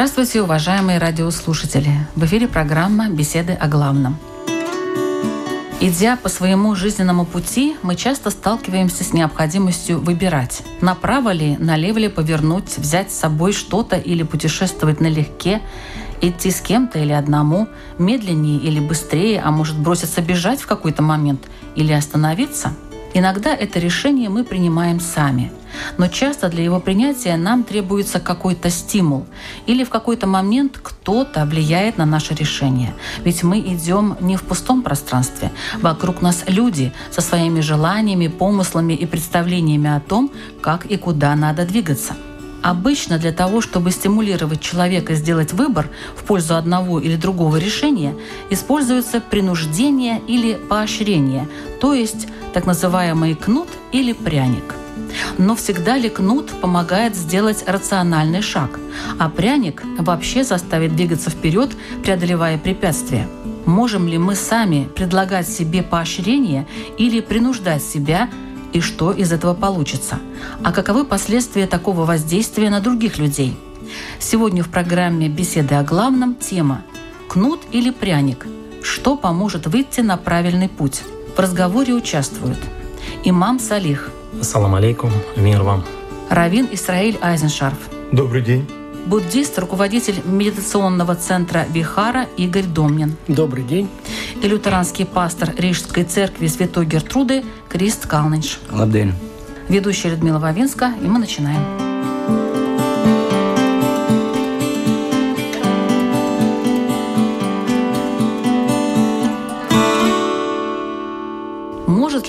Здравствуйте, уважаемые радиослушатели! В эфире программа «Беседы о главном». Идя по своему жизненному пути, мы часто сталкиваемся с необходимостью выбирать, направо ли, налево ли повернуть, взять с собой что-то или путешествовать налегке, идти с кем-то или одному, медленнее или быстрее, а может броситься бежать в какой-то момент или остановиться – Иногда это решение мы принимаем сами, но часто для его принятия нам требуется какой-то стимул или в какой-то момент кто-то влияет на наше решение. Ведь мы идем не в пустом пространстве. Вокруг нас люди со своими желаниями, помыслами и представлениями о том, как и куда надо двигаться – Обычно для того, чтобы стимулировать человека сделать выбор в пользу одного или другого решения, используется принуждение или поощрение, то есть так называемый кнут или пряник. Но всегда ли кнут помогает сделать рациональный шаг, а пряник вообще заставит двигаться вперед, преодолевая препятствия? Можем ли мы сами предлагать себе поощрение или принуждать себя и что из этого получится? А каковы последствия такого воздействия на других людей? Сегодня в программе «Беседы о главном» тема «Кнут или пряник? Что поможет выйти на правильный путь?» В разговоре участвуют имам Салих. Ассаламу алейкум, мир вам. Равин Исраиль Айзеншарф. Добрый день. Буддист, руководитель медитационного центра Вихара Игорь Домнин. Добрый день. И лютеранский пастор Рижской церкви Святой Гертруды Крист Калнинш. Лабдень. Ведущая Людмила Вавинска, и мы начинаем.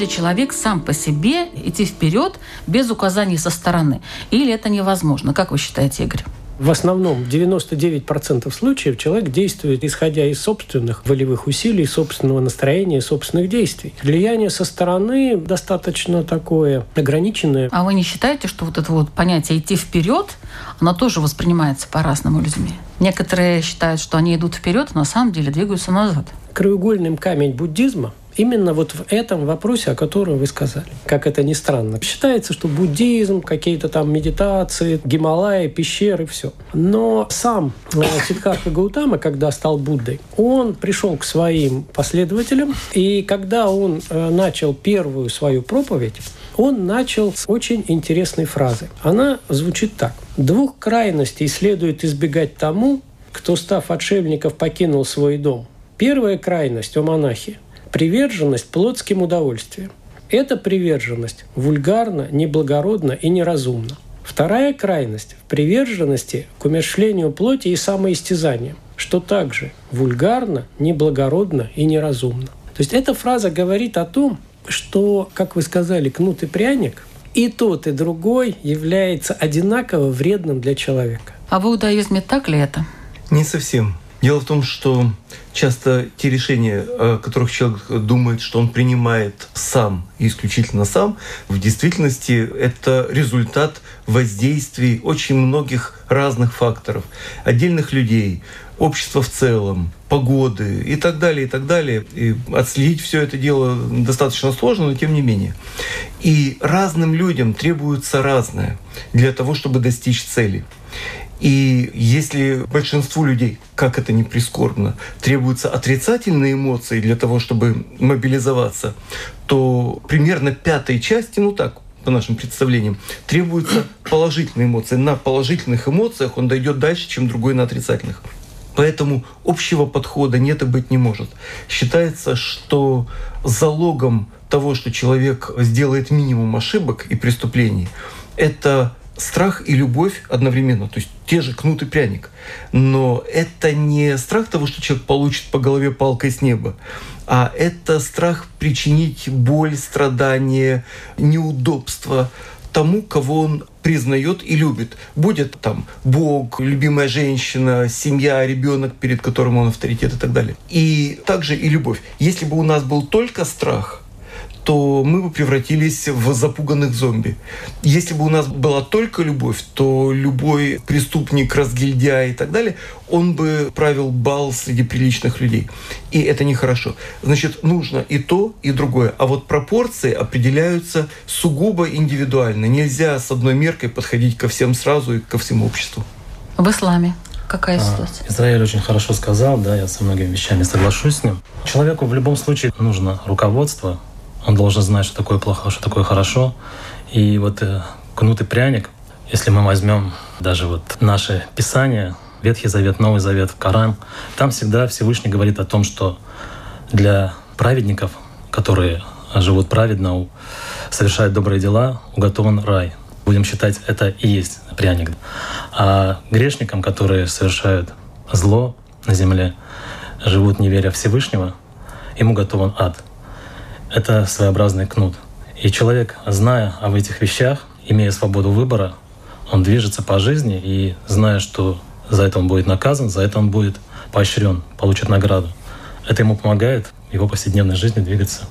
Ли человек сам по себе идти вперед без указаний со стороны? Или это невозможно? Как вы считаете, Игорь? В основном 99% случаев человек действует исходя из собственных волевых усилий, собственного настроения, собственных действий. Влияние со стороны достаточно такое ограниченное. А вы не считаете, что вот это вот понятие «идти вперед», оно тоже воспринимается по-разному людьми? Некоторые считают, что они идут вперед, но на самом деле двигаются назад. Краеугольным камень буддизма Именно вот в этом вопросе, о котором вы сказали. Как это ни странно. Считается, что буддизм, какие-то там медитации, Гималаи, пещеры, все. Но сам э, Сиддхартха Гаутама, когда стал Буддой, он пришел к своим последователям, и когда он э, начал первую свою проповедь, он начал с очень интересной фразы. Она звучит так. «Двух крайностей следует избегать тому, кто, став отшельников, покинул свой дом. Первая крайность у монахи Приверженность плотским удовольствиям. Эта приверженность вульгарна, неблагородна и неразумна. Вторая крайность в приверженности к умершлению плоти и самоистязаниям, что также вульгарно, неблагородно и неразумно. То есть эта фраза говорит о том, что, как вы сказали, кнут и пряник, и тот, и другой является одинаково вредным для человека. А в иудаизме так ли это? Не совсем. Дело в том, что часто те решения, о которых человек думает, что он принимает сам и исключительно сам, в действительности это результат воздействий очень многих разных факторов, отдельных людей, общества в целом, погоды и так далее, и так далее. И отследить все это дело достаточно сложно, но тем не менее. И разным людям требуется разное для того, чтобы достичь цели. И если большинству людей, как это не прискорбно, требуются отрицательные эмоции для того, чтобы мобилизоваться, то примерно пятой части, ну так, по нашим представлениям, требуются положительные эмоции. На положительных эмоциях он дойдет дальше, чем другой на отрицательных. Поэтому общего подхода нет и быть не может. Считается, что залогом того, что человек сделает минимум ошибок и преступлений, это страх и любовь одновременно, то есть те же кнут и пряник. Но это не страх того, что человек получит по голове палкой с неба, а это страх причинить боль, страдания, неудобства тому, кого он признает и любит. Будет там Бог, любимая женщина, семья, ребенок, перед которым он авторитет и так далее. И также и любовь. Если бы у нас был только страх, то мы бы превратились в запуганных зомби. Если бы у нас была только любовь, то любой преступник, разгильдяй и так далее, он бы правил бал среди приличных людей. И это нехорошо. Значит, нужно и то, и другое. А вот пропорции определяются сугубо индивидуально. Нельзя с одной меркой подходить ко всем сразу и ко всему обществу. В исламе какая а, ситуация? Израиль очень хорошо сказал, да, я со многими вещами соглашусь с ним. Человеку в любом случае нужно руководство, он должен знать, что такое плохо, что такое хорошо. И вот э, кнут и пряник, если мы возьмем даже вот наше Писание, Ветхий Завет, Новый Завет, Коран, там всегда Всевышний говорит о том, что для праведников, которые живут праведно, совершают добрые дела, уготован рай. Будем считать, это и есть пряник. А грешникам, которые совершают зло на земле, живут не веря Всевышнего, ему готован ад. Это своеобразный кнут. И человек, зная об этих вещах, имея свободу выбора, он движется по жизни и зная, что за это он будет наказан, за это он будет поощрен, получит награду. Это ему помогает в его повседневной жизни двигаться.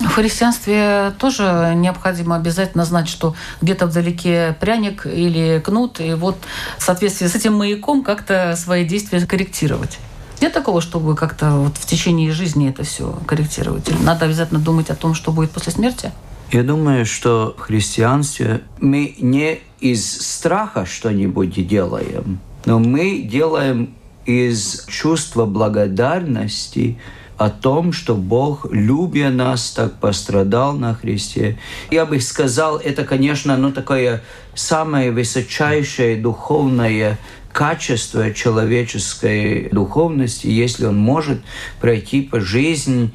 В христианстве тоже необходимо обязательно знать, что где-то вдалеке пряник или кнут, и вот в соответствии с этим маяком как-то свои действия корректировать. Нет такого, чтобы как-то вот в течение жизни это все корректировать? Или надо обязательно думать о том, что будет после смерти? Я думаю, что в христианстве мы не из страха что-нибудь делаем, но мы делаем из чувства благодарности о том, что Бог, любя нас, так пострадал на Христе. Я бы сказал, это, конечно, ну, такое самое высочайшее духовное качество человеческой духовности, если он может пройти по жизни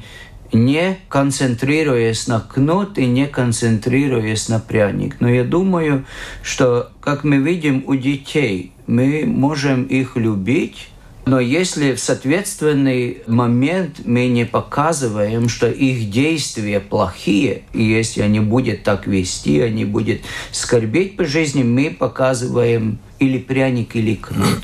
не концентрируясь на кнут и не концентрируясь на пряник. Но я думаю, что, как мы видим у детей, мы можем их любить, но если в соответственный момент мы не показываем, что их действия плохие, и если они будут так вести, они будут скорбеть по жизни, мы показываем или пряник, или кнут.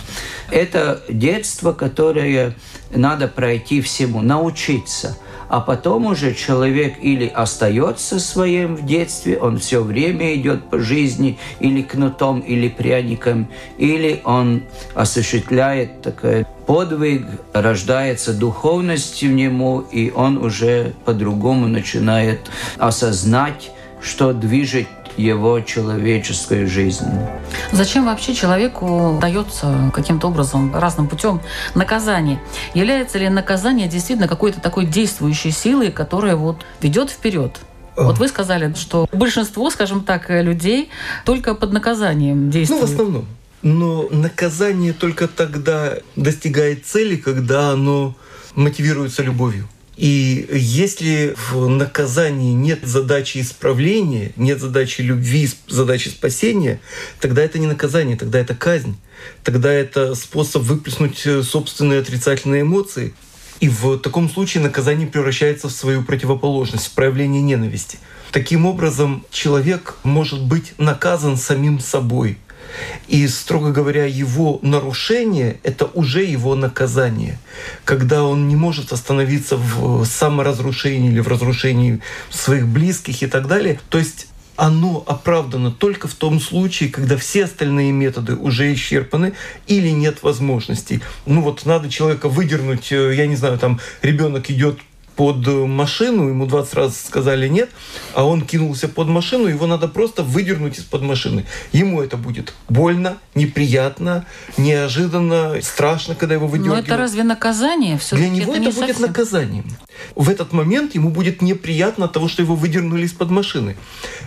Это детство, которое надо пройти всему, научиться – а потом уже человек или остается своим в детстве, он все время идет по жизни или кнутом, или пряником, или он осуществляет такой подвиг, рождается духовность в нему, и он уже по-другому начинает осознать, что движет его человеческой жизни. Зачем вообще человеку дается каким-то образом, разным путем наказание? Является ли наказание действительно какой-то такой действующей силой, которая вот ведет вперед? Вот вы сказали, что большинство, скажем так, людей только под наказанием действуют. Ну, в основном. Но наказание только тогда достигает цели, когда оно мотивируется любовью. И если в наказании нет задачи исправления, нет задачи любви, задачи спасения, тогда это не наказание, тогда это казнь. Тогда это способ выплеснуть э, собственные отрицательные эмоции. И в таком случае наказание превращается в свою противоположность, в проявление ненависти. Таким образом, человек может быть наказан самим собой – и, строго говоря, его нарушение — это уже его наказание. Когда он не может остановиться в саморазрушении или в разрушении своих близких и так далее. То есть оно оправдано только в том случае, когда все остальные методы уже исчерпаны или нет возможностей. Ну вот надо человека выдернуть, э, я не знаю, там ребенок идет под машину, ему 20 раз сказали нет, а он кинулся под машину, его надо просто выдернуть из-под машины. Ему это будет больно, неприятно, неожиданно, страшно, когда его выдергивают. Но это разве наказание? все Для него это, это будет совсем... наказанием. В этот момент ему будет неприятно от того, что его выдернули из-под машины.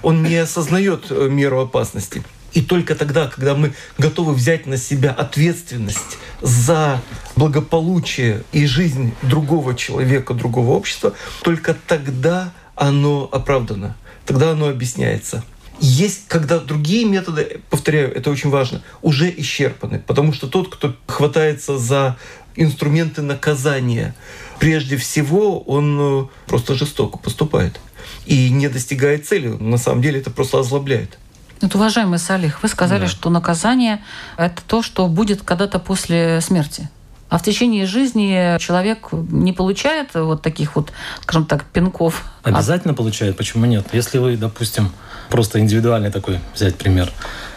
Он не осознает э, меру опасности. И только тогда, когда мы готовы взять на себя ответственность за благополучие и жизнь другого человека, другого общества, только тогда оно оправдано, тогда оно объясняется. Есть, когда другие методы, повторяю, это очень важно, уже исчерпаны. Потому что тот, кто хватается за инструменты наказания, прежде всего он э, просто жестоко поступает и не достигает цели. На самом деле это просто озлобляет. Вот, уважаемый Салих, вы сказали, да. что наказание — это то, что будет когда-то после смерти. А в течение жизни человек не получает вот таких вот, скажем так, пинков. Обязательно получает, почему нет? Если вы, допустим, просто индивидуальный такой взять пример.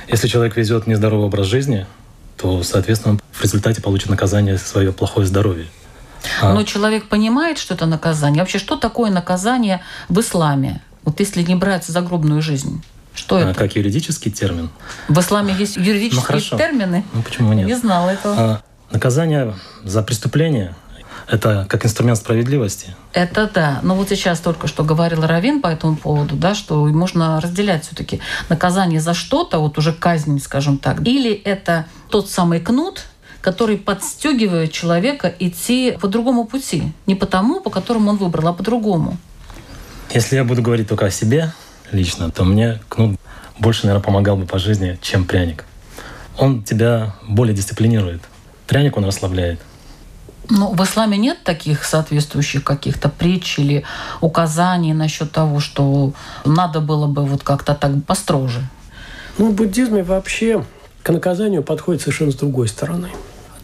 Если человек везет нездоровый образ жизни, то, соответственно, в результате получит наказание за свое плохое здоровье. А... Но человек понимает, что это наказание. Вообще, что такое наказание в исламе? Вот если не брать загробную жизнь. Что а, это? как юридический термин. В исламе есть юридические Ну, хорошо. термины? Ну почему нет? Не знала этого. А, наказание за преступление – это как инструмент справедливости. Это да. Но вот сейчас только что говорил Равин по этому поводу, да, что можно разделять все-таки наказание за что-то, вот уже казнь, скажем так, или это тот самый кнут, который подстегивает человека идти по другому пути. Не по тому, по которому он выбрал, а по другому. Если я буду говорить только о себе лично, то мне кнут больше, наверное, помогал бы по жизни, чем пряник. Он тебя более дисциплинирует. Пряник он расслабляет. Ну, в исламе нет таких соответствующих каких-то притч или указаний насчет того, что надо было бы вот как-то так построже. Ну, в буддизме вообще к наказанию подходит совершенно с другой стороны.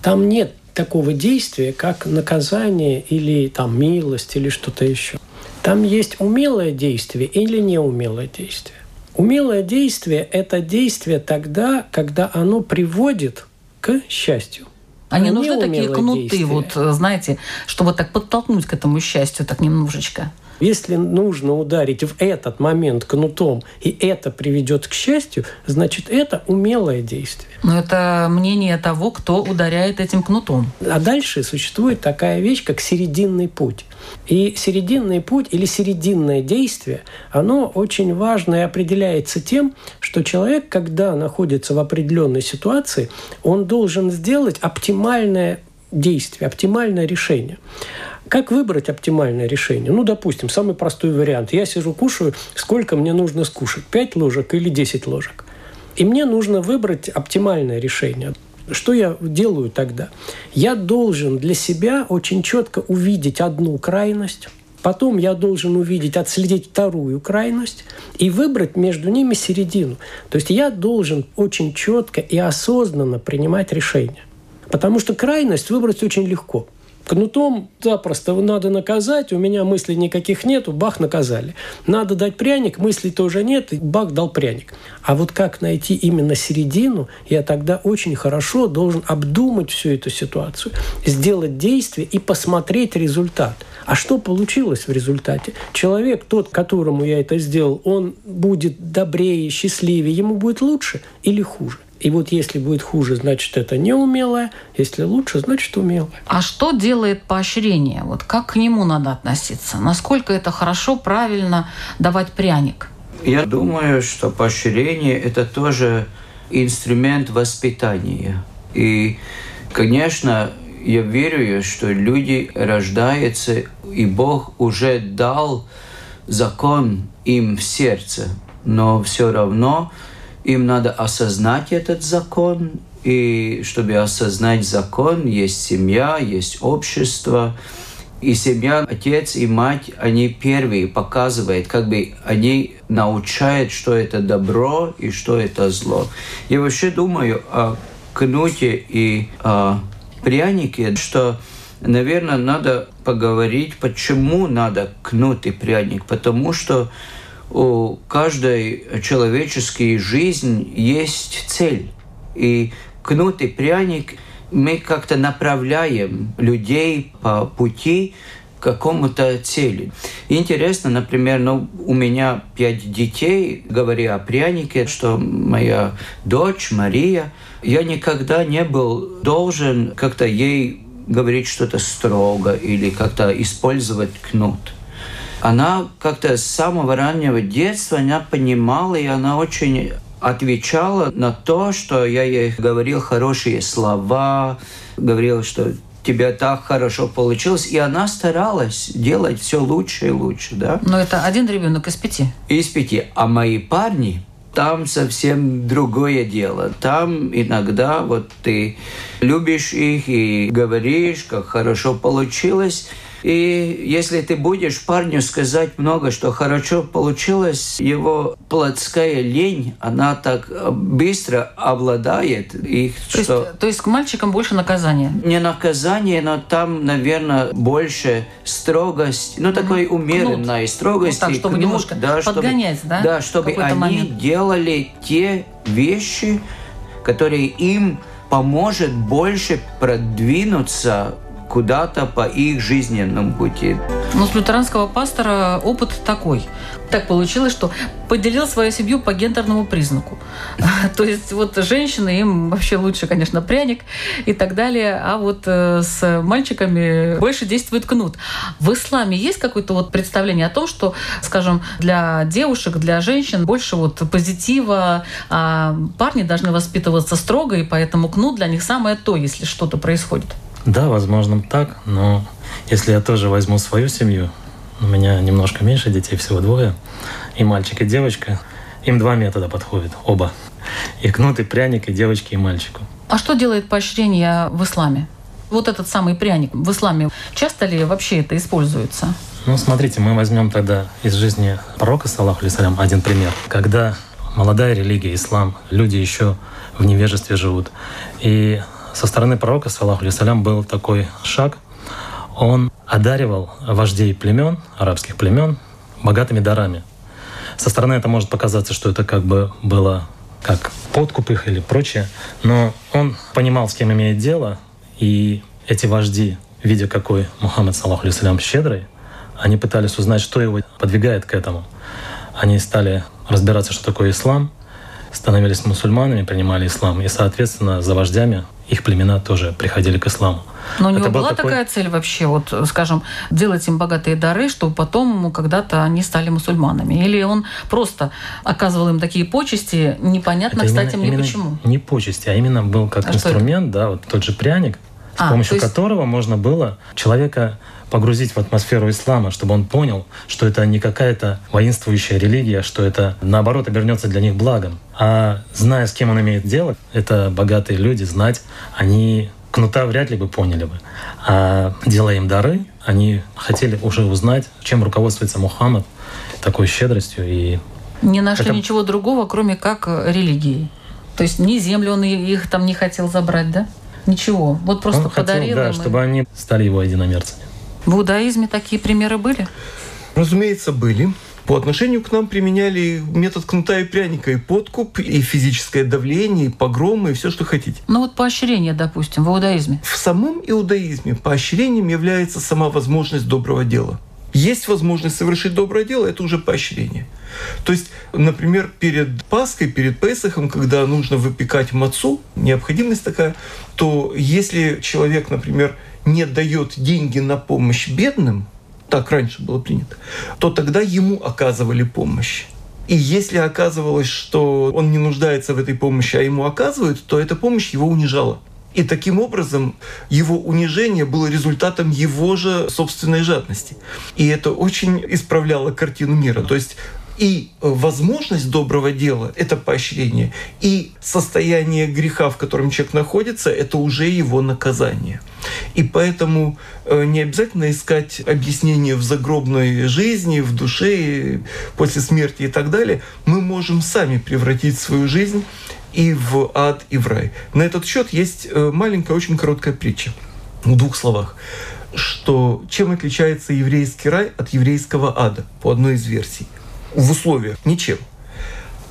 Там нет такого действия, как наказание или там милость или что-то еще. Там есть умелое действие или неумелое действие. Умелое действие – это действие тогда, когда оно приводит к счастью. А не А нужны такие кнуты, действие. вот, знаете, чтобы так подтолкнуть к этому счастью, так немножечко. Если нужно ударить в этот момент кнутом, и это приведет к счастью, значит, это умелое действие. Но это мнение того, кто ударяет этим кнутом. А дальше существует такая вещь, как серединный путь. И серединный путь или серединное действие, оно очень важно и определяется тем, что человек, когда находится в определенной ситуации, он должен сделать оптимальное действие, оптимальное решение. Как выбрать оптимальное решение? Ну, допустим, самый простой вариант. Я сижу, кушаю, сколько мне нужно скушать? 5 ложек или 10 ложек? И мне нужно выбрать оптимальное решение. Что я делаю тогда? Я должен для себя очень четко увидеть одну крайность, потом я должен увидеть, отследить вторую крайность и выбрать между ними середину. То есть я должен очень четко и осознанно принимать решения. Потому что крайность выбрать очень легко. Кнутом запросто надо наказать, у меня мыслей никаких нету, бах, наказали. Надо дать пряник, мыслей тоже нет, и бах, дал пряник. А вот как найти именно середину, я тогда очень хорошо должен обдумать всю эту ситуацию, сделать действие и посмотреть результат. А что получилось в результате? Человек, тот, которому я это сделал, он будет добрее, счастливее, ему будет лучше или хуже? И вот если будет хуже, значит, это неумелое. Если лучше, значит, умелое. А что делает поощрение? Вот как к нему надо относиться? Насколько это хорошо, правильно давать пряник? Я думаю, что поощрение – это тоже инструмент воспитания. И, конечно, я верю, что люди рождаются, и Бог уже дал закон им в сердце, но все равно им надо осознать этот закон, и чтобы осознать закон, есть семья, есть общество, и семья, отец и мать, они первые показывают, как бы они научают, что это добро и что это зло. Я вообще думаю о кнуте и о прянике, что, наверное, надо поговорить, почему надо кнут и пряник. Потому что у каждой человеческой жизни есть цель. И кнут и пряник мы как-то направляем людей по пути к какому-то цели. Интересно, например, ну, у меня пять детей, говоря о прянике, что моя дочь Мария, я никогда не был должен как-то ей говорить что-то строго или как-то использовать кнут она как-то с самого раннего детства она понимала, и она очень отвечала на то, что я ей говорил хорошие слова, говорил, что тебя так хорошо получилось, и она старалась делать все лучше и лучше, да? Но это один ребенок из пяти. Из пяти. А мои парни, там совсем другое дело. Там иногда вот ты любишь их и говоришь, как хорошо получилось, и если ты будешь парню сказать много, что хорошо получилось, его плотская лень, она так быстро обладает их, То, что... есть, то есть к мальчикам больше наказания? Не наказание, но там, наверное, больше строгость, ну, такой умеренной строгости. Ну, так, чтобы кнут, немножко подгонять, да, Да, в чтобы они момент? делали те вещи, которые им поможет больше продвинуться куда-то по их жизненному пути. Но с лютеранского пастора опыт такой. Так получилось, что поделил свою семью по гендерному признаку. То есть вот женщины, им вообще лучше, конечно, пряник и так далее, а вот э, с мальчиками больше действует кнут. В исламе есть какое-то вот представление о том, что, скажем, для девушек, для женщин больше вот позитива, а парни должны воспитываться строго, и поэтому кнут для них самое то, если что-то происходит? Да, возможно, так, но если я тоже возьму свою семью, у меня немножко меньше детей, всего двое, и мальчик, и девочка, им два метода подходят, оба. И кнут, и пряник, и девочке, и мальчику. А что делает поощрение в исламе? Вот этот самый пряник в исламе, часто ли вообще это используется? Ну, смотрите, мы возьмем тогда из жизни пророка, саллаху алейсалям, один пример. Когда молодая религия, ислам, люди еще в невежестве живут. И со стороны пророка, саллаху алейсалям, был такой шаг. Он одаривал вождей племен, арабских племен, богатыми дарами. Со стороны это может показаться, что это как бы было как подкуп их или прочее. Но он понимал, с кем имеет дело, и эти вожди, видя какой Мухаммад, саллаху алейсалям, щедрый, они пытались узнать, что его подвигает к этому. Они стали разбираться, что такое ислам, становились мусульманами, принимали ислам, и, соответственно, за вождями их племена тоже приходили к исламу. Но у него Это была такой... такая цель вообще, вот, скажем, делать им богатые дары, чтобы потом когда-то они стали мусульманами? Или он просто оказывал им такие почести, непонятно, Это кстати, именно, мне именно почему? Не почести, а именно был как а инструмент, да, вот тот же пряник, с а, помощью есть... которого можно было человека погрузить в атмосферу ислама, чтобы он понял, что это не какая-то воинствующая религия, что это наоборот обернется для них благом. А зная, с кем он имеет дело, это богатые люди, знать, они кнута вряд ли бы поняли бы. А делая им дары, они хотели уже узнать, чем руководствуется Мухаммад, такой щедростью. И не нашли это... ничего другого, кроме как религии. То есть ни землю он их там не хотел забрать, да? Ничего. Вот просто он подарил хотел, да, им. чтобы они стали его единомерцами. В иудаизме такие примеры были? Разумеется, были. По отношению к нам применяли метод кнута и пряника, и подкуп, и физическое давление, и погромы, и все, что хотите. Ну вот поощрение, допустим, в иудаизме. В самом иудаизме поощрением является сама возможность доброго дела. Есть возможность совершить доброе дело, это уже поощрение. То есть, например, перед Пасхой, перед Песохом, когда нужно выпекать мацу, необходимость такая, то если человек, например, не дает деньги на помощь бедным, так раньше было принято, то тогда ему оказывали помощь. И если оказывалось, что он не нуждается в этой помощи, а ему оказывают, то эта помощь его унижала. И таким образом его унижение было результатом его же собственной жадности. И это очень исправляло картину мира. То есть и возможность доброго дела — это поощрение, и состояние греха, в котором человек находится, это уже его наказание. И поэтому э, не обязательно искать объяснение в загробной жизни, в душе, после смерти и так далее. Мы можем сами превратить свою жизнь и в ад, и в рай. На этот счет есть э, маленькая, очень короткая притча в двух словах что чем отличается еврейский рай от еврейского ада, по одной из версий – в условиях ничем.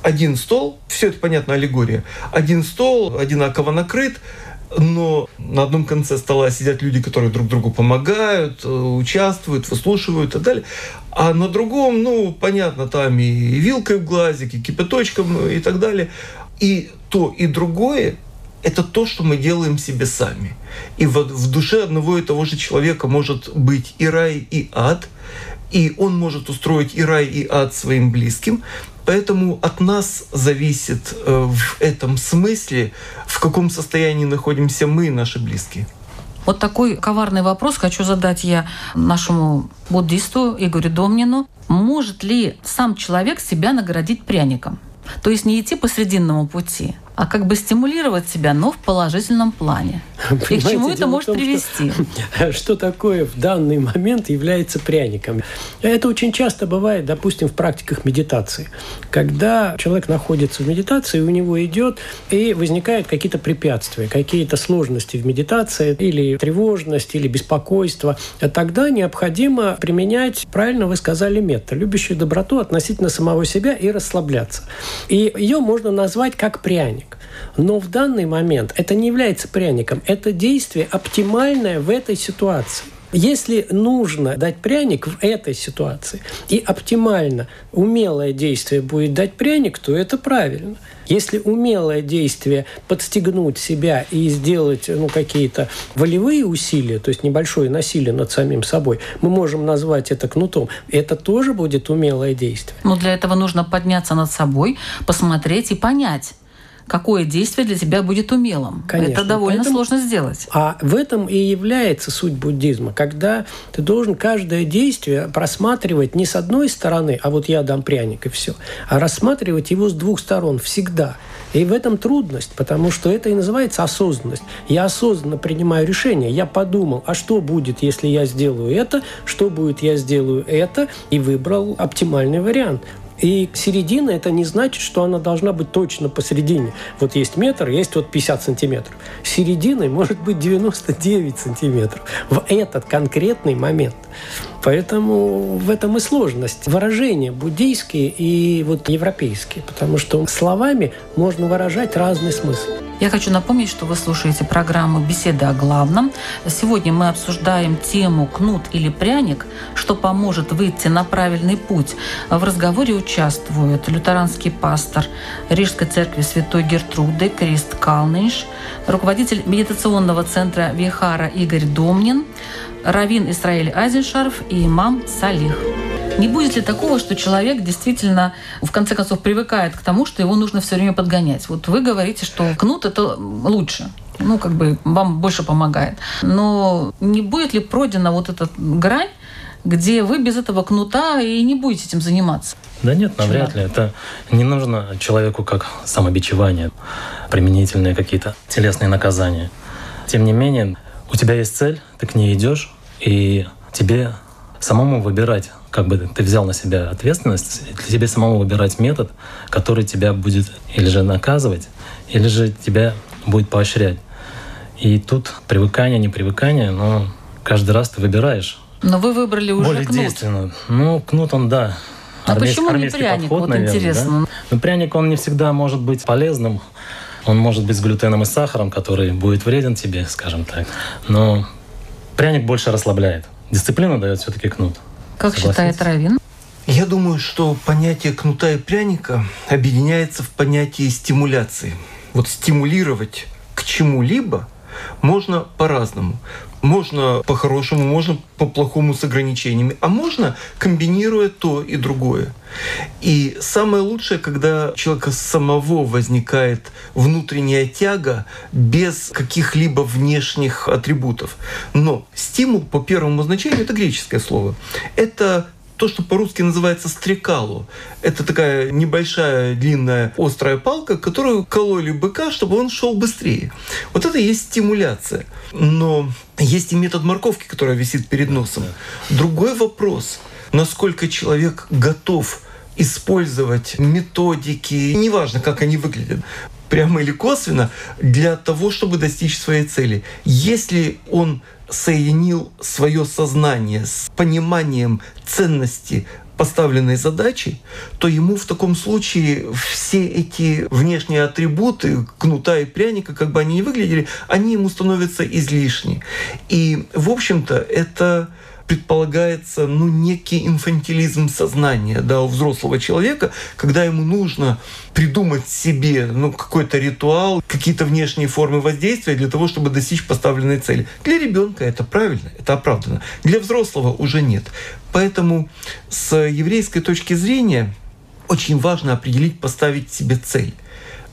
Один стол, все это понятно, аллегория. Один стол одинаково накрыт, но на одном конце стола сидят люди, которые друг другу помогают, э, участвуют, выслушивают и так далее. А на другом, ну, понятно, там и вилкой в глазик, и кипяточком и так далее. И то, и другое это то, что мы делаем себе сами. И в, в душе одного и того же человека может быть и рай, и ад – и он может устроить и рай, и ад своим близким. Поэтому от нас зависит э, в этом смысле, в каком состоянии находимся мы и наши близкие. Вот такой коварный вопрос хочу задать я нашему буддисту Игорю Домнину. Может ли сам человек себя наградить пряником? То есть не идти по срединному пути, а как бы стимулировать себя, но в положительном плане. И к чему это может том, привести? Что, что такое в данный момент является пряником? Это очень часто бывает, допустим, в практиках медитации. Когда человек находится в медитации, у него идет и возникают какие-то препятствия, какие-то сложности в медитации, или тревожность, или беспокойство. Тогда необходимо применять, правильно вы сказали, метод, любящую доброту относительно самого себя и расслабляться. И ее можно назвать как пряник. Но в данный момент это не является пряником. Это действие оптимальное в этой ситуации. Если нужно дать пряник в этой ситуации, и оптимально умелое действие будет дать пряник, то это правильно. Если умелое действие подстегнуть себя и сделать ну, какие-то волевые усилия, то есть небольшое насилие над самим собой, мы можем назвать это кнутом. Это тоже будет умелое действие. Но для этого нужно подняться над собой, посмотреть и понять какое действие для тебя будет умелым. Конечно. Это довольно Поэтому, сложно сделать. А в этом и является суть буддизма, когда ты должен каждое действие просматривать не с одной стороны, а вот я дам пряник и все, а рассматривать его с двух сторон всегда. И в этом трудность, потому что это и называется осознанность. Я осознанно принимаю решение. Я подумал, а что будет, если я сделаю это, что будет, я сделаю это, и выбрал оптимальный вариант. И середина – это не значит, что она должна быть точно посередине. Вот есть метр, есть вот 50 сантиметров. Серединой может быть 99 сантиметров в этот конкретный момент. Поэтому в этом и сложность. Выражения буддийские и вот европейские, потому что словами можно выражать разный смысл. Я хочу напомнить, что вы слушаете программу «Беседа о главном». Сегодня мы обсуждаем тему «Кнут или пряник», что поможет выйти на правильный путь. В разговоре участвуют лютеранский пастор Рижской церкви Святой Гертруды Крист Калниш, руководитель медитационного центра Вихара Игорь Домнин, Равин Исраиль Азеншарф и имам Салих. Не будет ли такого, что человек действительно, в конце концов, привыкает к тому, что его нужно все время подгонять? Вот вы говорите, что кнут это лучше ну, как бы вам больше помогает. Но не будет ли пройдена вот эта грань, где вы без этого кнута и не будете этим заниматься? Да нет, навряд ли. Это не нужно человеку как самобичевание, применительные какие-то телесные наказания. Тем не менее, у тебя есть цель, ты к ней идешь, и тебе самому выбирать, как бы ты взял на себя ответственность, тебе самому выбирать метод, который тебя будет или же наказывать, или же тебя будет поощрять. И тут привыкание, не привыкание, но каждый раз ты выбираешь. Но вы выбрали уже Более кнут. действенно. Ну, кнут он, да. А почему не пряник? Подход, вот наверное, интересно. Да? Но пряник, он не всегда может быть полезным. Он может быть с глютеном и сахаром, который будет вреден тебе, скажем так. Но пряник больше расслабляет. Дисциплина дает все-таки кнут. Как считает Равин? Я думаю, что понятие кнута и пряника объединяется в понятии стимуляции. Вот стимулировать к чему-либо можно по-разному. Можно по-хорошему, можно по-плохому с ограничениями, а можно комбинируя то и другое. И самое лучшее, когда у человека самого возникает внутренняя тяга без каких-либо внешних атрибутов. Но стимул по первому значению — это греческое слово. Это то, что по-русски называется стрекалу. Это такая небольшая, длинная, острая палка, которую кололи быка, чтобы он шел быстрее. Вот это и есть стимуляция. Но есть и метод морковки, которая висит перед носом. Другой вопрос, насколько человек готов использовать методики, неважно, как они выглядят, прямо или косвенно, для того, чтобы достичь своей цели. Если он соединил свое сознание с пониманием ценности поставленной задачи, то ему в таком случае все эти внешние атрибуты кнута и пряника, как бы они ни выглядели, они ему становятся излишни. И, в общем-то, это предполагается ну, некий инфантилизм сознания да, у взрослого человека, когда ему нужно придумать себе ну, какой-то ритуал, какие-то внешние формы воздействия для того, чтобы достичь поставленной цели. Для ребенка это правильно, это оправдано. Для взрослого уже нет. Поэтому с еврейской точки зрения очень важно определить, поставить себе цель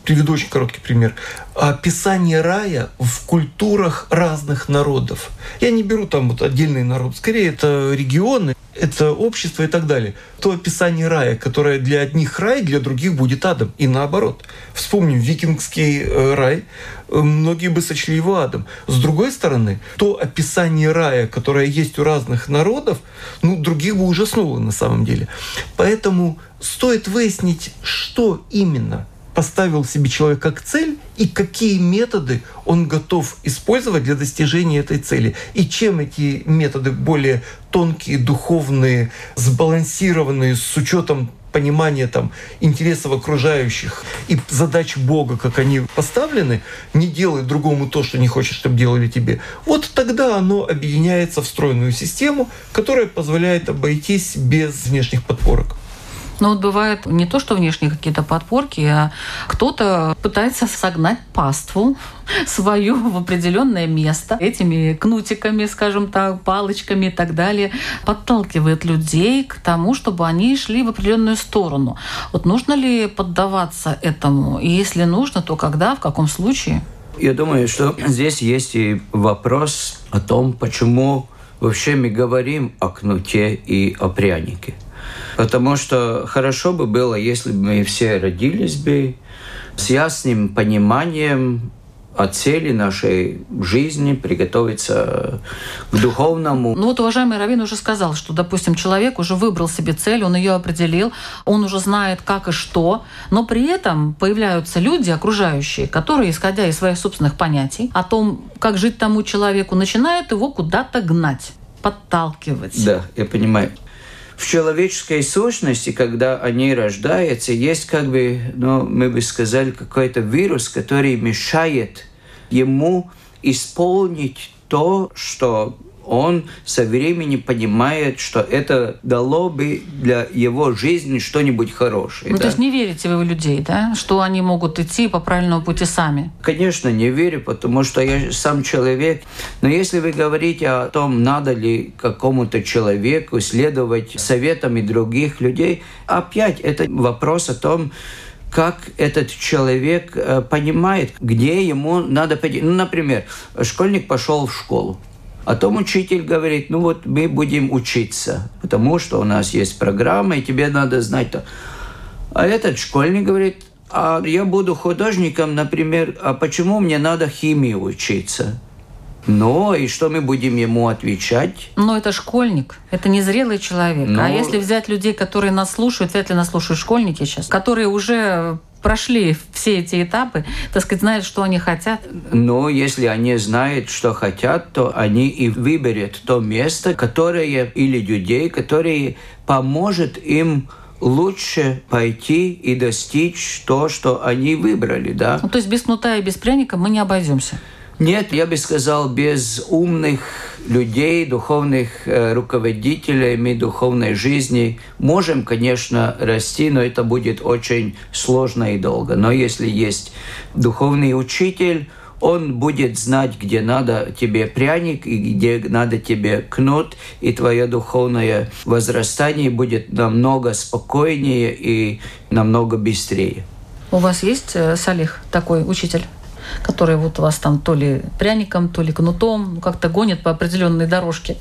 приведу очень короткий пример. Описание рая в культурах разных народов. Я не беру там вот отдельный народ, скорее это регионы, это общество и так далее. То описание рая, которое для одних рай, для других будет адом. И наоборот. Вспомним викингский э, рай, э, многие бы сочли его адом. С другой стороны, то описание рая, которое есть у разных народов, ну, других бы ужаснуло на самом деле. Поэтому стоит выяснить, что именно – поставил себе человек как цель и какие методы он готов использовать для достижения этой цели. И чем эти методы более тонкие, духовные, сбалансированные с учетом понимание там интересов окружающих и задач Бога, как они поставлены, не делай другому то, что не хочешь, чтобы делали тебе, вот тогда оно объединяется в стройную систему, которая позволяет обойтись без внешних подпорок. Но вот бывает не то, что внешние какие-то подпорки, а кто-то пытается согнать паству свою в определенное место этими кнутиками, скажем так, палочками и так далее, подталкивает людей к тому, чтобы они шли в определенную сторону. Вот нужно ли поддаваться этому? И если нужно, то когда, в каком случае? Я думаю, что здесь есть и вопрос о том, почему вообще мы говорим о кнуте и о прянике. Потому что хорошо бы было, если бы мы все родились бы с ясным пониманием о цели нашей жизни, приготовиться к духовному. Ну вот уважаемый Равин уже сказал, что, допустим, человек уже выбрал себе цель, он ее определил, он уже знает, как и что, но при этом появляются люди, окружающие, которые, исходя из своих собственных понятий о том, как жить тому человеку, начинают его куда-то гнать подталкивать. Да, я понимаю в человеческой сущности, когда они рождаются, есть как бы, ну, мы бы сказали, какой-то вирус, который мешает ему исполнить то, что он со временем понимает, что это дало бы для его жизни что-нибудь хорошее. Ну, да? то есть не верите вы в людей, да? Что они могут идти по правильному пути сами? Конечно, не верю, потому что я сам человек. Но если вы говорите о том, надо ли какому-то человеку следовать советам и других людей, опять это вопрос о том, как этот человек э, понимает, где ему надо пойти. Ну, например, школьник пошел в школу. А том учитель говорит, ну вот мы будем учиться, потому что у нас есть программа, и тебе надо знать то. А этот школьник говорит, а я буду художником, например, а почему мне надо химии учиться? Ну, и что мы будем ему отвечать? Но это школьник, это незрелый человек. Но... А ну, если взять людей, которые нас слушают, вряд ли нас слушают школьники сейчас, которые уже прошли все эти этапы, так сказать, знают, что они хотят? Ну, если они знают, что хотят, то они и выберут то место, которое или людей, которые поможет им лучше пойти и достичь то, что они выбрали, да? Ну, то есть без кнута и без пряника мы не обойдемся. Нет, я бы сказал, без умных людей, духовных э, руководителей мы духовной жизни можем, конечно, расти, но это будет очень сложно и долго. Но если есть духовный учитель, он будет знать, где надо тебе пряник и где надо тебе кнут, и твое духовное возрастание будет намного спокойнее и намного быстрее. У вас есть, э, Салих, такой учитель? Которые вот вас там то ли пряником, то ли кнутом, ну, как-то гонят по определенной дорожке.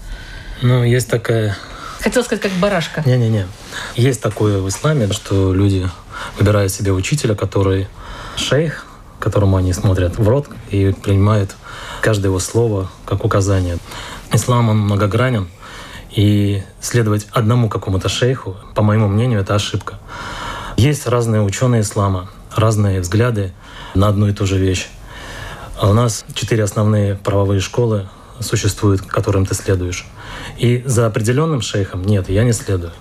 Ну, есть такая... Хотел сказать, как барашка. Не-не-не. Есть такое в исламе, что люди выбирают себе учителя, который шейх, которому они смотрят в рот и принимают каждое его слово как указание. Ислам, он многогранен, и следовать одному какому-то шейху, по моему мнению, это ошибка. Есть разные ученые ислама, разные взгляды на одну и ту же вещь. А у нас четыре основные правовые школы существуют, которым ты следуешь. И за определенным шейхом нет, я не следую.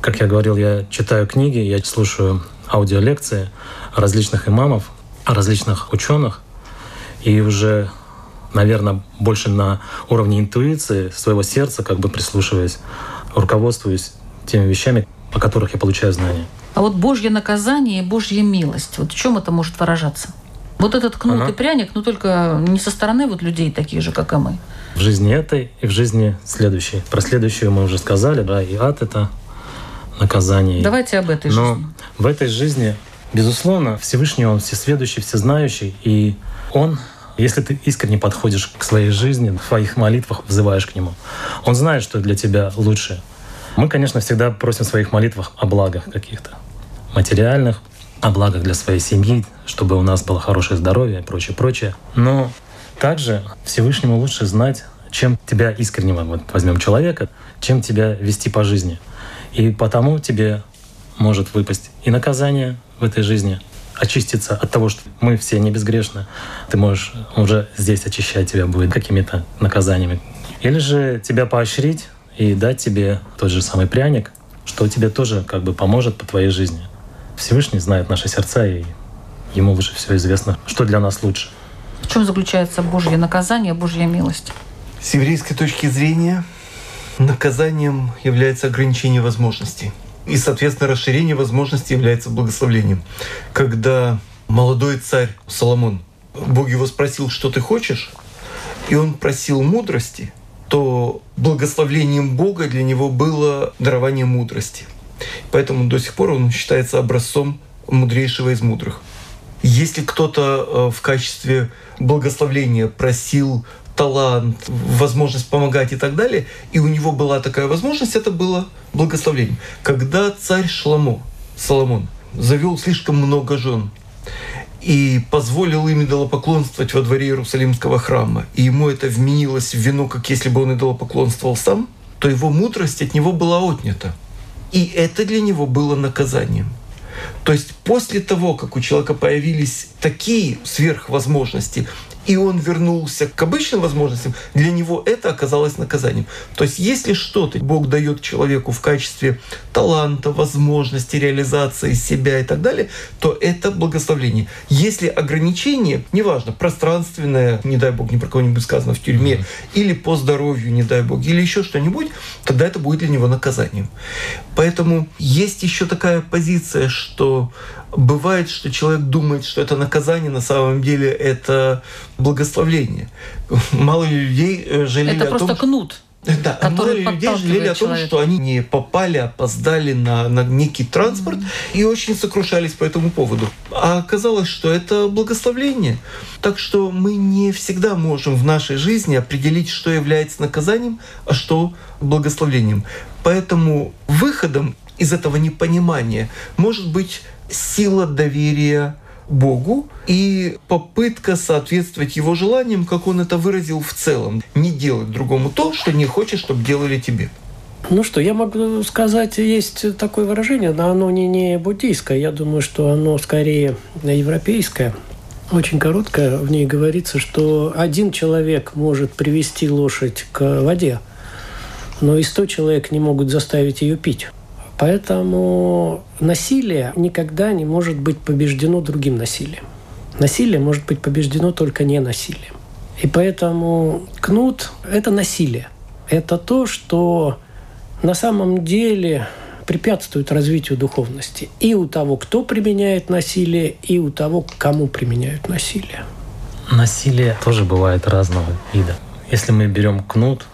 Как я говорил, я читаю книги, я слушаю аудиолекции различных имамов, различных ученых, и уже, наверное, больше на уровне интуиции своего сердца, как бы прислушиваясь, руководствуюсь теми вещами, о которых я получаю знания. А вот Божье наказание и Божья милость, вот в чем это может выражаться? Вот этот кнут ага. и пряник, но только не со стороны вот людей таких же, как и мы. В жизни этой и в жизни следующей. Про следующую мы уже сказали, да, и ад это наказание. Давайте об этой Но жизни. в этой жизни, безусловно, Всевышний Он всесведущий, всезнающий, и Он если ты искренне подходишь к своей жизни, в своих молитвах взываешь к Нему, Он знает, что для тебя лучше. Мы, конечно, всегда просим в своих молитвах о благах каких-то материальных, о благах для своей семьи, чтобы у нас было хорошее здоровье и прочее, прочее. Но также Всевышнему лучше знать, чем тебя искреннего, вот возьмем человека, чем тебя вести по жизни. И потому тебе может выпасть и наказание в этой жизни, очиститься от того, что мы все не безгрешны. Ты можешь уже здесь очищать тебя будет какими-то наказаниями. Или же тебя поощрить и дать тебе тот же самый пряник, что тебе тоже как бы поможет по твоей жизни. Всевышний знает наши сердца, и ему выше все известно, что для нас лучше. В чем заключается Божье наказание, Божья милость? С еврейской точки зрения наказанием является ограничение возможностей. И, соответственно, расширение возможностей является благословлением. Когда молодой царь Соломон, Бог его спросил, что ты хочешь, и он просил мудрости, то благословлением Бога для него было дарование мудрости. Поэтому до сих пор он считается образцом мудрейшего из мудрых. Если кто-то э, в качестве благословления просил талант, возможность помогать и так далее, и у него была такая возможность, это было благословление. Когда царь Шламо, Соломон, завел слишком много жен и позволил им идолопоклонствовать во дворе Иерусалимского храма, и ему это вменилось в вину, как если бы он идолопоклонствовал сам, то его мудрость от него была отнята. И это для него было наказанием. То есть после того, как у человека появились такие сверхвозможности, и он вернулся к обычным возможностям, для него это оказалось наказанием. То есть если что-то Бог дает человеку в качестве таланта, возможности, реализации себя и так далее, то это благословление. Если ограничение, неважно, пространственное, не дай Бог, ни про кого-нибудь сказано в тюрьме, mm-hmm. или по здоровью, не дай Бог, или еще что-нибудь, тогда это будет для него наказанием. Поэтому есть еще такая позиция, что бывает, что человек думает, что это наказание, на самом деле это благословление. Мало людей э, жалели это о просто том, кнут. Да, много людей жалели о том, человека. что они не попали, опоздали на, на некий транспорт mm-hmm. и очень сокрушались по этому поводу. А оказалось, что это благословление. Так что мы не всегда можем в нашей жизни определить, что является наказанием, а что благословением. Поэтому выходом из этого непонимания может быть сила доверия Богу и попытка соответствовать его желаниям, как он это выразил в целом. Не делать другому то, что не хочешь, чтобы делали тебе. Ну что, я могу сказать, есть такое выражение, но оно не, не буддийское, я думаю, что оно скорее европейское. Очень короткое, в ней говорится, что один человек может привести лошадь к воде, но и сто человек не могут заставить ее пить. Поэтому насилие никогда не может быть побеждено другим насилием. Насилие может быть побеждено только не насилием. И поэтому кнут – это насилие. Это то, что на самом деле препятствует развитию духовности. И у того, кто применяет насилие, и у того, кому применяют насилие. Насилие тоже бывает разного вида. Если мы берем кнут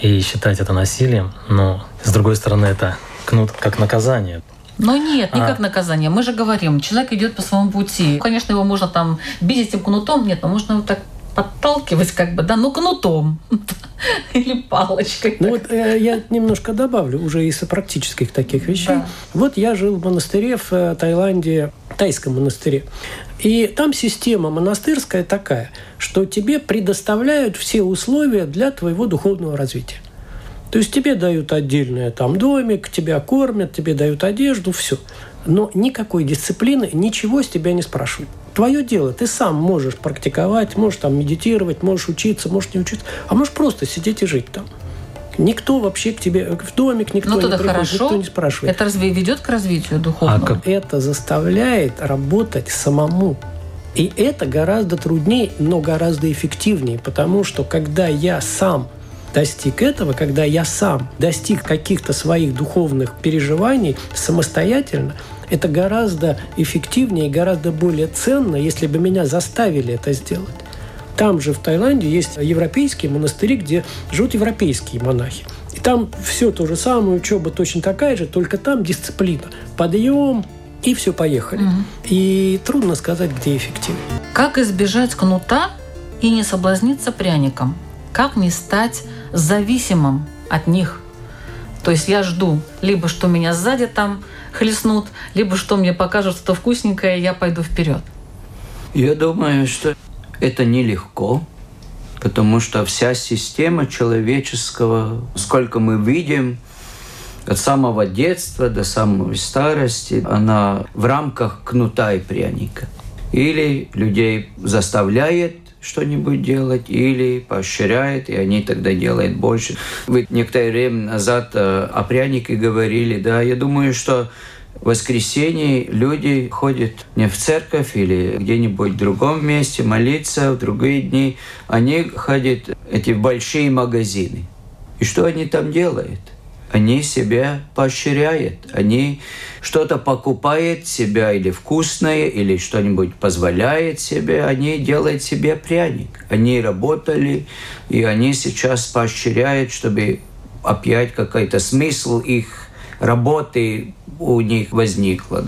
и считать это насилием, но с другой стороны это кнут как наказание. Но нет, не а. как наказание. Мы же говорим, человек идет по своему пути. Конечно, его можно там бить этим кнутом, нет, но можно его так подталкивать, как бы, да, ну кнутом или палочкой. Ну вот э, я немножко добавлю уже из практических таких вещей. Да. Вот я жил в монастыре в э, Таиланде, тайском монастыре. И там система монастырская такая, что тебе предоставляют все условия для твоего духовного развития. То есть тебе дают отдельный там домик, тебя кормят, тебе дают одежду, все. Но никакой дисциплины, ничего с тебя не спрашивают. Твое дело, ты сам можешь практиковать, можешь там медитировать, можешь учиться, можешь не учиться, а можешь просто сидеть и жить там. Никто вообще к тебе в домик, никто ну, не приходит, хорошо. никто не спрашивает. Это разве ведет к развитию духовного? А как? Это заставляет работать самому. И это гораздо труднее, но гораздо эффективнее, потому что когда я сам достиг этого, когда я сам достиг каких-то своих духовных переживаний самостоятельно, это гораздо эффективнее и гораздо более ценно, если бы меня заставили это сделать. Там же в Таиланде есть европейские монастыри, где живут европейские монахи. И там все то же самое, учеба точно такая же, только там дисциплина. Подъем, и все, поехали. Угу. И трудно сказать, где эффективнее. Как избежать кнута и не соблазниться пряником? Как не стать зависимым от них. То есть я жду либо что меня сзади там хлестнут, либо что мне покажут что вкусненькое, и я пойду вперед. Я думаю, что это нелегко, потому что вся система человеческого, сколько мы видим, от самого детства до самой старости, она в рамках кнута и пряника. Или людей заставляет что-нибудь делать или поощряет, и они тогда делают больше. Вы некоторое время назад э, о прянике говорили, да, я думаю, что в воскресенье люди ходят не в церковь или где-нибудь в другом месте молиться, в другие дни. Они ходят эти большие магазины. И что они там делают? Они себя поощряют, они что-то покупают себя или вкусное, или что-нибудь позволяет себе, они делают себе пряник. Они работали, и они сейчас поощряют, чтобы опять какой-то смысл их работы у них возникло.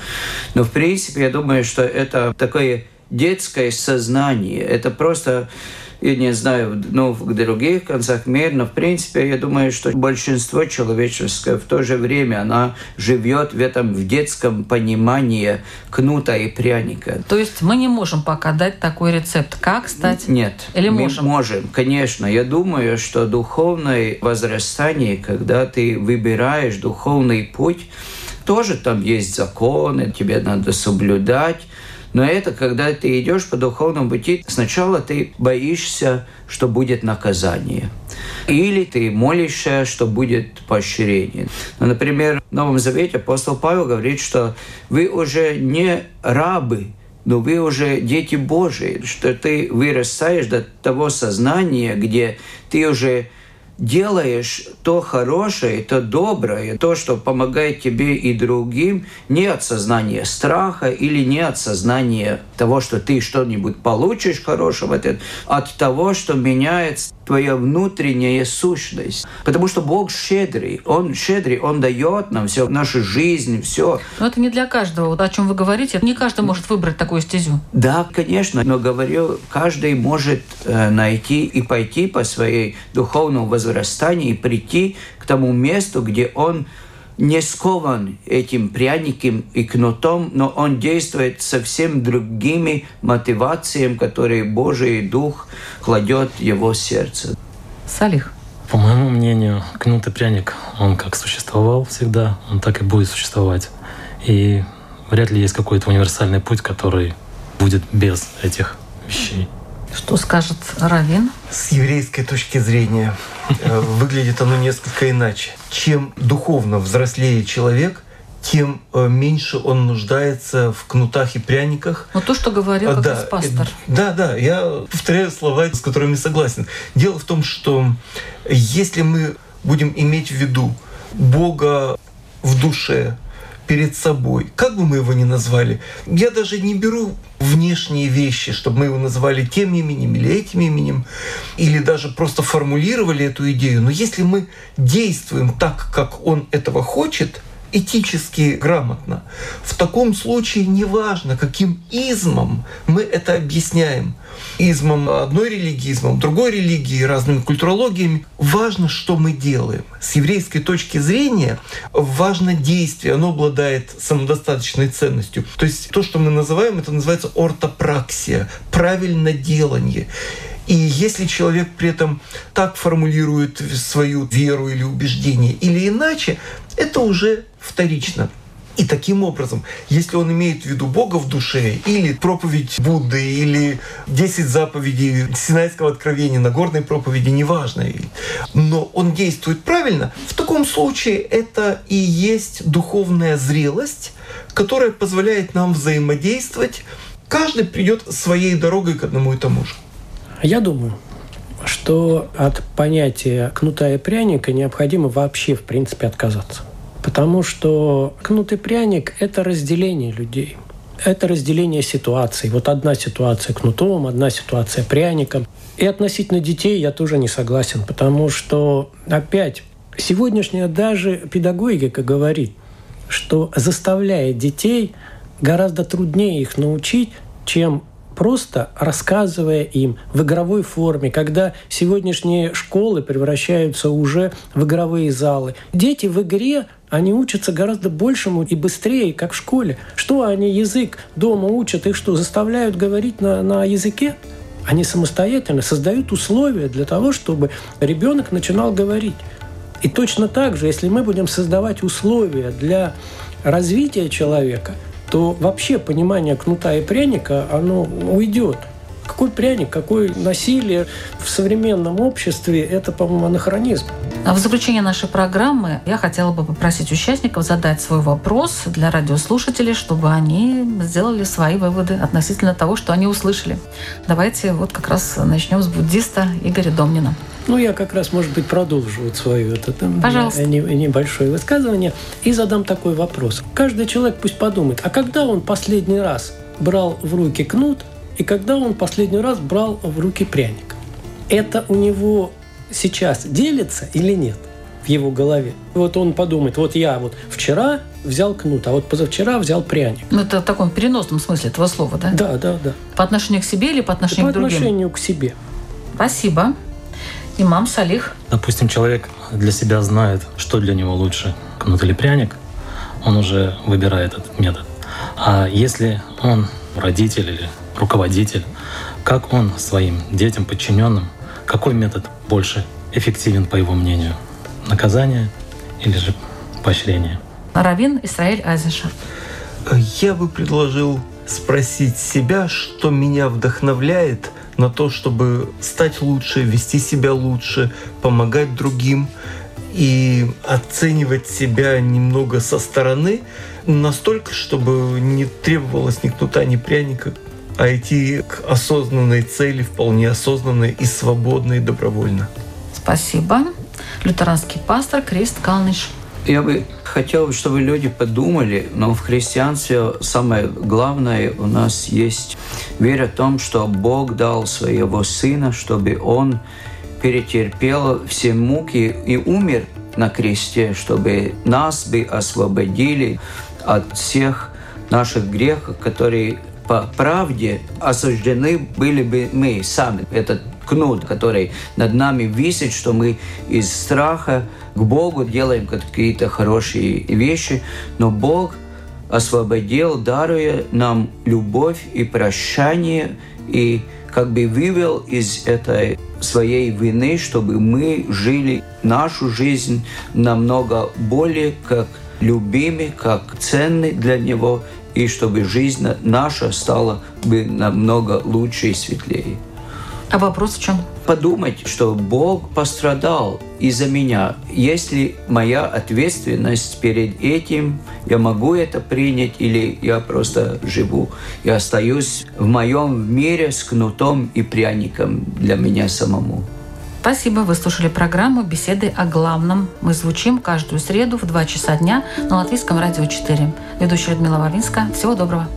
Но в принципе я думаю, что это такое детское сознание. Это просто я не знаю, ну, в других концах мира, но в принципе я думаю, что большинство человеческое в то же время она живет в этом в детском понимании кнута и пряника. То есть мы не можем пока дать такой рецепт, как стать? Нет. Или мы можем? можем, конечно. Я думаю, что духовное возрастание, когда ты выбираешь духовный путь, тоже там есть законы, тебе надо соблюдать. Но это когда ты идешь по духовному пути, сначала ты боишься, что будет наказание. Или ты молишься, что будет поощрение. Ну, например, в Новом Завете апостол Павел говорит, что вы уже не рабы, но вы уже дети Божии, что ты вырастаешь до того сознания, где ты уже делаешь то хорошее, то доброе, то, что помогает тебе и другим, не от сознания страха или не от сознания того, что ты что-нибудь получишь хорошего, а от того, что меняется твоя внутренняя сущность. Потому что Бог щедрый. Он щедрый, Он дает нам все, нашу жизнь, все. Но это не для каждого. Вот о чем вы говорите, не каждый может выбрать такую стезю. Да, конечно. Но говорю, каждый может э, найти и пойти по своей духовному возрастанию и прийти к тому месту, где он не скован этим пряником и кнутом, но он действует совсем другими мотивациями, которые Божий Дух кладет в его сердце. Салих. По моему мнению, кнут и пряник, он как существовал всегда, он так и будет существовать. И вряд ли есть какой-то универсальный путь, который будет без этих вещей. Что скажет Равин? С еврейской точки зрения э, выглядит оно несколько иначе. Чем духовно взрослее человек, тем э, меньше он нуждается в кнутах и пряниках. Ну то, что говорил как да, раз пастор. Да, да, я повторяю слова, с которыми согласен. Дело в том, что если мы будем иметь в виду Бога в душе, перед собой, как бы мы его ни назвали, я даже не беру внешние вещи, чтобы мы его называли тем именем или этим именем, или даже просто формулировали эту идею. Но если мы действуем так, как он этого хочет, этически грамотно. В таком случае неважно, каким измом мы это объясняем. Измом одной религии, измом другой религии, разными культурологиями. Важно, что мы делаем. С еврейской точки зрения важно действие, оно обладает самодостаточной ценностью. То есть то, что мы называем, это называется ортопраксия, правильно делание. И если человек при этом так формулирует свою веру или убеждение или иначе, это уже вторично. И таким образом, если он имеет в виду Бога в душе, или проповедь Будды, или 10 заповедей Синайского откровения, Нагорной проповеди, неважно, но он действует правильно, в таком случае это и есть духовная зрелость, которая позволяет нам взаимодействовать. Каждый придет своей дорогой к одному и тому же. Я думаю, что от понятия кнута и пряника необходимо вообще, в принципе, отказаться. Потому что кнут и пряник – это разделение людей. Это разделение ситуаций. Вот одна ситуация кнутом, одна ситуация пряником. И относительно детей я тоже не согласен, потому что, опять, сегодняшняя даже педагогика говорит, что заставляя детей гораздо труднее их научить, чем просто рассказывая им в игровой форме, когда сегодняшние школы превращаются уже в игровые залы. Дети в игре они учатся гораздо большему и быстрее, как в школе. Что они язык дома учат, их что, заставляют говорить на, на языке? Они самостоятельно создают условия для того, чтобы ребенок начинал говорить. И точно так же, если мы будем создавать условия для развития человека – то вообще понимание кнута и пряника, оно уйдет. Какой пряник, какое насилие в современном обществе, это, по-моему, анахронизм. А в заключение нашей программы я хотела бы попросить участников задать свой вопрос для радиослушателей, чтобы они сделали свои выводы относительно того, что они услышали. Давайте вот как раз начнем с буддиста Игоря Домнина. Ну, я как раз, может быть, продолжу вот свое это, там, Пожалуйста. небольшое высказывание и задам такой вопрос. Каждый человек пусть подумает, а когда он последний раз брал в руки кнут и когда он последний раз брал в руки пряник? Это у него сейчас делится или нет в его голове? Вот он подумает, вот я вот вчера взял кнут, а вот позавчера взял пряник. Ну, это в таком переносном смысле этого слова, да? Да, да, да. По отношению к себе или по отношению По к другим? отношению к себе. Спасибо. Имам Салих. Допустим, человек для себя знает, что для него лучше, кнут или пряник, он уже выбирает этот метод. А если он родитель или руководитель, как он своим детям, подчиненным, какой метод больше эффективен, по его мнению? Наказание или же поощрение? Равин Исраиль Азиша. Я бы предложил спросить себя, что меня вдохновляет на то, чтобы стать лучше, вести себя лучше, помогать другим и оценивать себя немного со стороны, настолько, чтобы не требовалось ни кнута, ни пряника, а идти к осознанной цели, вполне осознанной и свободной, добровольно. Спасибо. Лютеранский пастор Крист Калныш. Я бы хотел, чтобы люди подумали, но в христианстве самое главное у нас есть вера в том, что Бог дал своего Сына, чтобы Он перетерпел все муки и умер на кресте, чтобы нас бы освободили от всех наших грехов, которые по правде осуждены были бы мы сами. Этот кнут, который над нами висит, что мы из страха к Богу делаем какие-то хорошие вещи, но Бог освободил, даруя нам любовь и прощание, и как бы вывел из этой своей вины, чтобы мы жили нашу жизнь намного более как любимы, как ценны для Него, и чтобы жизнь наша стала бы намного лучше и светлее. А вопрос в чем? Подумать, что Бог пострадал из-за меня. Если моя ответственность перед этим, я могу это принять или я просто живу и остаюсь в моем мире с кнутом и пряником для меня самому. Спасибо. Вы слушали программу «Беседы о главном». Мы звучим каждую среду в 2 часа дня на Латвийском радио 4. Ведущая Людмила Вавинска. Всего доброго.